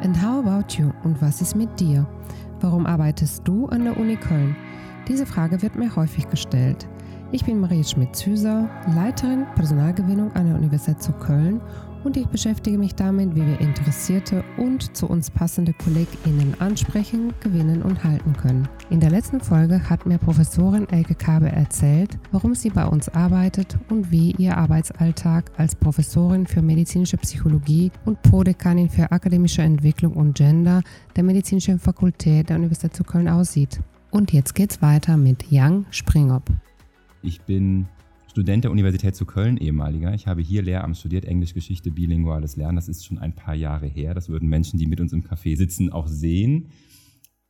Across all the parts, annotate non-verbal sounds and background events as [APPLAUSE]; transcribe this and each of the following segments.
And how about you? Und was ist mit dir? Warum arbeitest du an der Uni Köln? Diese Frage wird mir häufig gestellt. Ich bin Marie Schmidt-Züser, Leiterin Personalgewinnung an der Universität zu Köln und ich beschäftige mich damit, wie wir interessierte und zu uns passende KollegInnen ansprechen, gewinnen und halten können. In der letzten Folge hat mir Professorin Elke Kabe erzählt, warum sie bei uns arbeitet und wie ihr Arbeitsalltag als Professorin für medizinische Psychologie und Prodekanin für akademische Entwicklung und Gender der Medizinischen Fakultät der Universität zu Köln aussieht. Und jetzt geht's weiter mit Yang Springop. Ich bin Student der Universität zu Köln, ehemaliger. Ich habe hier Lehramt studiert, Englisch, Geschichte, bilinguales Lernen. Das ist schon ein paar Jahre her. Das würden Menschen, die mit uns im Café sitzen, auch sehen.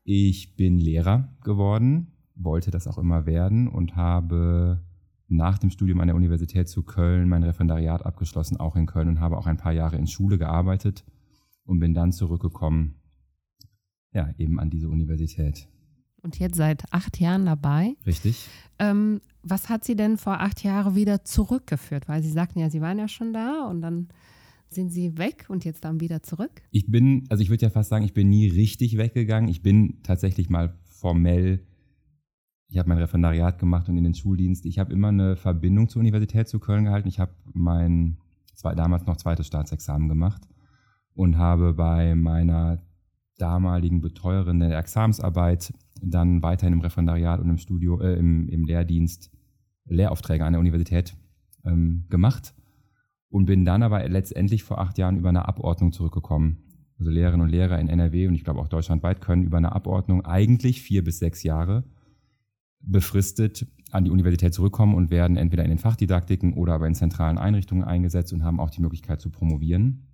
Ich bin Lehrer geworden, wollte das auch immer werden und habe nach dem Studium an der Universität zu Köln mein Referendariat abgeschlossen, auch in Köln und habe auch ein paar Jahre in Schule gearbeitet und bin dann zurückgekommen, ja, eben an diese Universität. Und jetzt seit acht Jahren dabei. Richtig. Ähm, was hat Sie denn vor acht Jahren wieder zurückgeführt? Weil Sie sagten ja, Sie waren ja schon da und dann sind Sie weg und jetzt dann wieder zurück? Ich bin, also ich würde ja fast sagen, ich bin nie richtig weggegangen. Ich bin tatsächlich mal formell, ich habe mein Referendariat gemacht und in den Schuldienst. Ich habe immer eine Verbindung zur Universität zu Köln gehalten. Ich habe mein zwei, damals noch zweites Staatsexamen gemacht und habe bei meiner damaligen Betreuerin der Examensarbeit dann weiterhin im Referendariat und im Studio, äh, im, im Lehrdienst Lehraufträge an der Universität ähm, gemacht und bin dann aber letztendlich vor acht Jahren über eine Abordnung zurückgekommen. Also Lehrerinnen und Lehrer in NRW und ich glaube auch deutschlandweit können über eine Abordnung eigentlich vier bis sechs Jahre befristet an die Universität zurückkommen und werden entweder in den Fachdidaktiken oder aber in zentralen Einrichtungen eingesetzt und haben auch die Möglichkeit zu promovieren.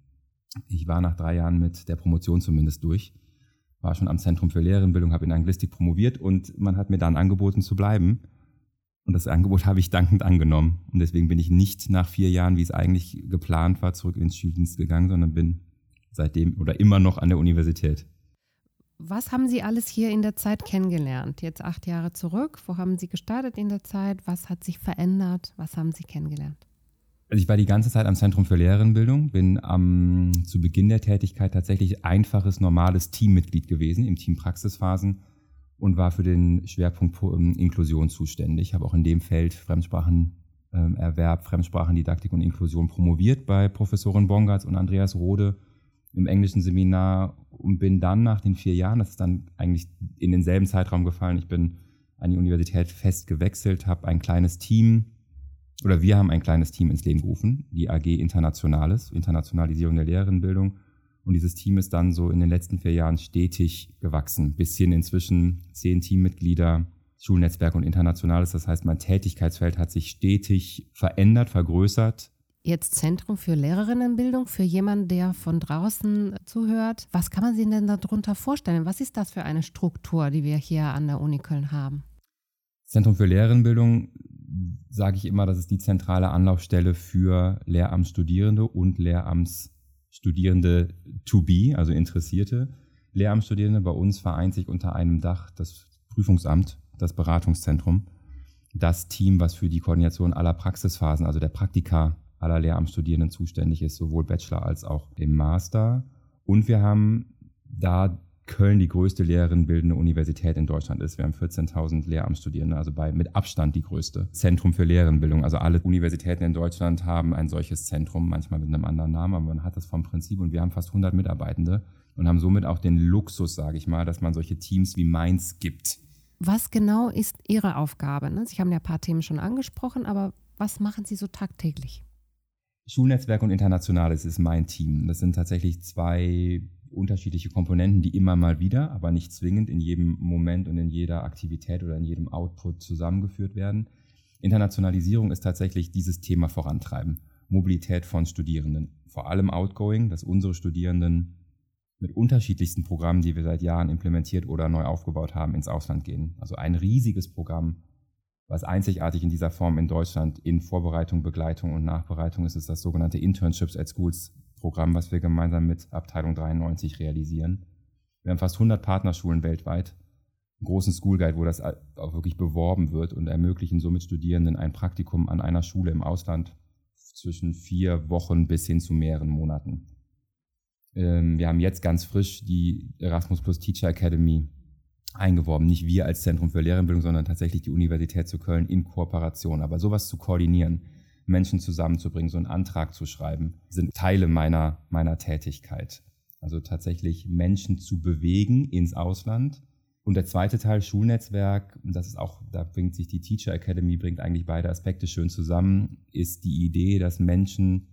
Ich war nach drei Jahren mit der Promotion zumindest durch war schon am Zentrum für Lehrerbildung, habe in Anglistik promoviert und man hat mir dann angeboten zu bleiben. Und das Angebot habe ich dankend angenommen. Und deswegen bin ich nicht nach vier Jahren, wie es eigentlich geplant war, zurück ins Schuldienst gegangen, sondern bin seitdem oder immer noch an der Universität. Was haben Sie alles hier in der Zeit kennengelernt? Jetzt acht Jahre zurück. Wo haben Sie gestartet in der Zeit? Was hat sich verändert? Was haben Sie kennengelernt? Also ich war die ganze Zeit am Zentrum für Lehrerinnenbildung, bin am, zu Beginn der Tätigkeit tatsächlich einfaches, normales Teammitglied gewesen im Team Praxisphasen und war für den Schwerpunkt ähm, Inklusion zuständig. Ich habe auch in dem Feld Fremdsprachenerwerb, ähm, Fremdsprachendidaktik und Inklusion promoviert bei Professorin Bongartz und Andreas Rode im englischen Seminar und bin dann nach den vier Jahren, das ist dann eigentlich in denselben Zeitraum gefallen, ich bin an die Universität fest gewechselt, habe ein kleines Team oder wir haben ein kleines Team ins Leben gerufen, die AG Internationales, Internationalisierung der Lehrerinnenbildung. Und dieses Team ist dann so in den letzten vier Jahren stetig gewachsen, bis hin inzwischen zehn Teammitglieder, Schulnetzwerk und Internationales. Das heißt, mein Tätigkeitsfeld hat sich stetig verändert, vergrößert. Jetzt Zentrum für Lehrerinnenbildung, für jemanden, der von draußen zuhört. Was kann man sich denn darunter vorstellen? Was ist das für eine Struktur, die wir hier an der Uni Köln haben? Zentrum für Lehrerinnenbildung sage ich immer, das ist die zentrale Anlaufstelle für Lehramtsstudierende und Lehramtsstudierende to be, also Interessierte. Lehramtsstudierende bei uns vereint sich unter einem Dach das Prüfungsamt, das Beratungszentrum, das Team, was für die Koordination aller Praxisphasen, also der Praktika aller Lehramtsstudierenden zuständig ist, sowohl Bachelor als auch im Master. Und wir haben da Köln die größte Lehrerinnenbildende Universität in Deutschland ist. Wir haben 14.000 Lehramtsstudierende, also bei mit Abstand die größte Zentrum für Lehrerinnenbildung. Also alle Universitäten in Deutschland haben ein solches Zentrum, manchmal mit einem anderen Namen, aber man hat das vom Prinzip und wir haben fast 100 Mitarbeitende und haben somit auch den Luxus, sage ich mal, dass man solche Teams wie meins gibt. Was genau ist Ihre Aufgabe? Ne? Sie haben ja ein paar Themen schon angesprochen, aber was machen Sie so tagtäglich? Schulnetzwerk und Internationales ist mein Team. Das sind tatsächlich zwei unterschiedliche Komponenten, die immer mal wieder, aber nicht zwingend in jedem Moment und in jeder Aktivität oder in jedem Output zusammengeführt werden. Internationalisierung ist tatsächlich dieses Thema vorantreiben. Mobilität von Studierenden, vor allem outgoing, dass unsere Studierenden mit unterschiedlichsten Programmen, die wir seit Jahren implementiert oder neu aufgebaut haben, ins Ausland gehen. Also ein riesiges Programm, was einzigartig in dieser Form in Deutschland in Vorbereitung, Begleitung und Nachbereitung ist, ist das sogenannte Internships at Schools Programm, was wir gemeinsam mit Abteilung 93 realisieren. Wir haben fast 100 Partnerschulen weltweit, einen großen School Guide, wo das auch wirklich beworben wird und ermöglichen somit Studierenden ein Praktikum an einer Schule im Ausland zwischen vier Wochen bis hin zu mehreren Monaten. Ähm, wir haben jetzt ganz frisch die Erasmus Plus Teacher Academy eingeworben. Nicht wir als Zentrum für Lehrerbildung, sondern tatsächlich die Universität zu Köln in Kooperation. Aber sowas zu koordinieren, Menschen zusammenzubringen, so einen Antrag zu schreiben, sind Teile meiner, meiner Tätigkeit. Also tatsächlich Menschen zu bewegen ins Ausland. Und der zweite Teil, Schulnetzwerk, und das ist auch, da bringt sich die Teacher Academy, bringt eigentlich beide Aspekte schön zusammen, ist die Idee, dass Menschen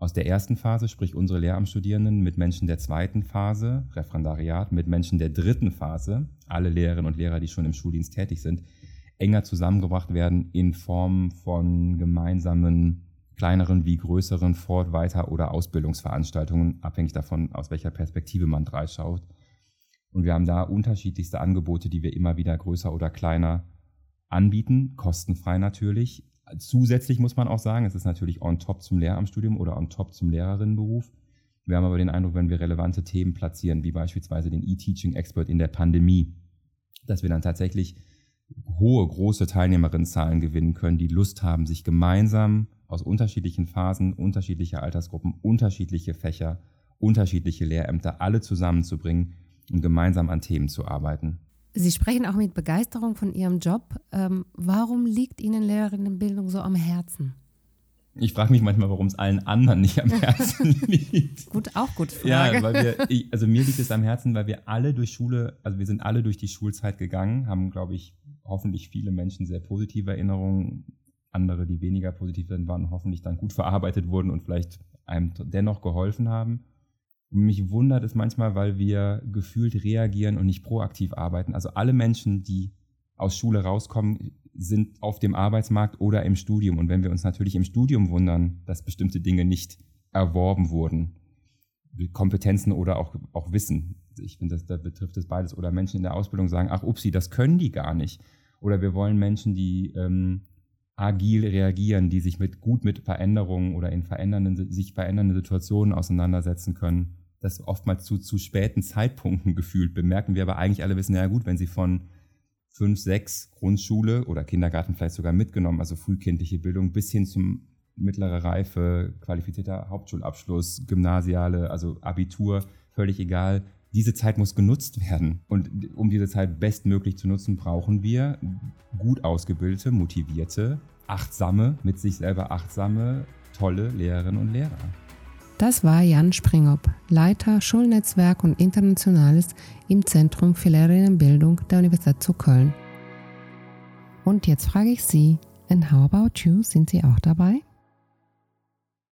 aus der ersten Phase, sprich unsere Lehramtsstudierenden, mit Menschen der zweiten Phase, Referendariat, mit Menschen der dritten Phase, alle Lehrerinnen und Lehrer, die schon im Schuldienst tätig sind, enger zusammengebracht werden in Form von gemeinsamen, kleineren wie größeren Fort-, Weiter- oder Ausbildungsveranstaltungen, abhängig davon, aus welcher Perspektive man dreischaut. Und wir haben da unterschiedlichste Angebote, die wir immer wieder größer oder kleiner anbieten, kostenfrei natürlich, Zusätzlich muss man auch sagen, es ist natürlich on top zum Lehramtsstudium oder on top zum Lehrerinnenberuf. Wir haben aber den Eindruck, wenn wir relevante Themen platzieren, wie beispielsweise den E-Teaching-Expert in der Pandemie, dass wir dann tatsächlich hohe, große Teilnehmerinnenzahlen gewinnen können, die Lust haben, sich gemeinsam aus unterschiedlichen Phasen, unterschiedliche Altersgruppen, unterschiedliche Fächer, unterschiedliche Lehrämter alle zusammenzubringen und gemeinsam an Themen zu arbeiten. Sie sprechen auch mit Begeisterung von Ihrem Job. Ähm, warum liegt Ihnen Lehrerinnenbildung so am Herzen? Ich frage mich manchmal, warum es allen anderen nicht am Herzen [LAUGHS] liegt. gut, auch gut Frage. Ja, weil wir, [LAUGHS] ich, also mir liegt es am Herzen, weil wir alle durch Schule, also wir sind alle durch die Schulzeit gegangen, haben, glaube ich, hoffentlich viele Menschen sehr positive Erinnerungen, andere, die weniger positiv waren, hoffentlich dann gut verarbeitet wurden und vielleicht einem dennoch geholfen haben. Mich wundert es manchmal, weil wir gefühlt reagieren und nicht proaktiv arbeiten. Also alle Menschen, die aus Schule rauskommen, sind auf dem Arbeitsmarkt oder im Studium. Und wenn wir uns natürlich im Studium wundern, dass bestimmte Dinge nicht erworben wurden, Kompetenzen oder auch, auch Wissen, ich finde, da betrifft es beides, oder Menschen in der Ausbildung sagen, ach upsi, das können die gar nicht. Oder wir wollen Menschen, die ähm, agil reagieren, die sich mit gut mit Veränderungen oder in verändernden, sich verändernden Situationen auseinandersetzen können das oftmals zu, zu späten Zeitpunkten gefühlt bemerken wir aber eigentlich alle wissen, ja gut, wenn sie von fünf, sechs Grundschule oder Kindergarten vielleicht sogar mitgenommen, also frühkindliche Bildung bis hin zum mittlere Reife, qualifizierter Hauptschulabschluss, Gymnasiale, also Abitur, völlig egal. Diese Zeit muss genutzt werden. Und um diese Zeit bestmöglich zu nutzen, brauchen wir gut ausgebildete, motivierte, achtsame, mit sich selber achtsame, tolle Lehrerinnen und Lehrer. Das war Jan Springop, Leiter Schulnetzwerk und Internationales im Zentrum für Lehrerinnenbildung der Universität zu Köln. Und jetzt frage ich Sie, and how about you? Sind Sie auch dabei?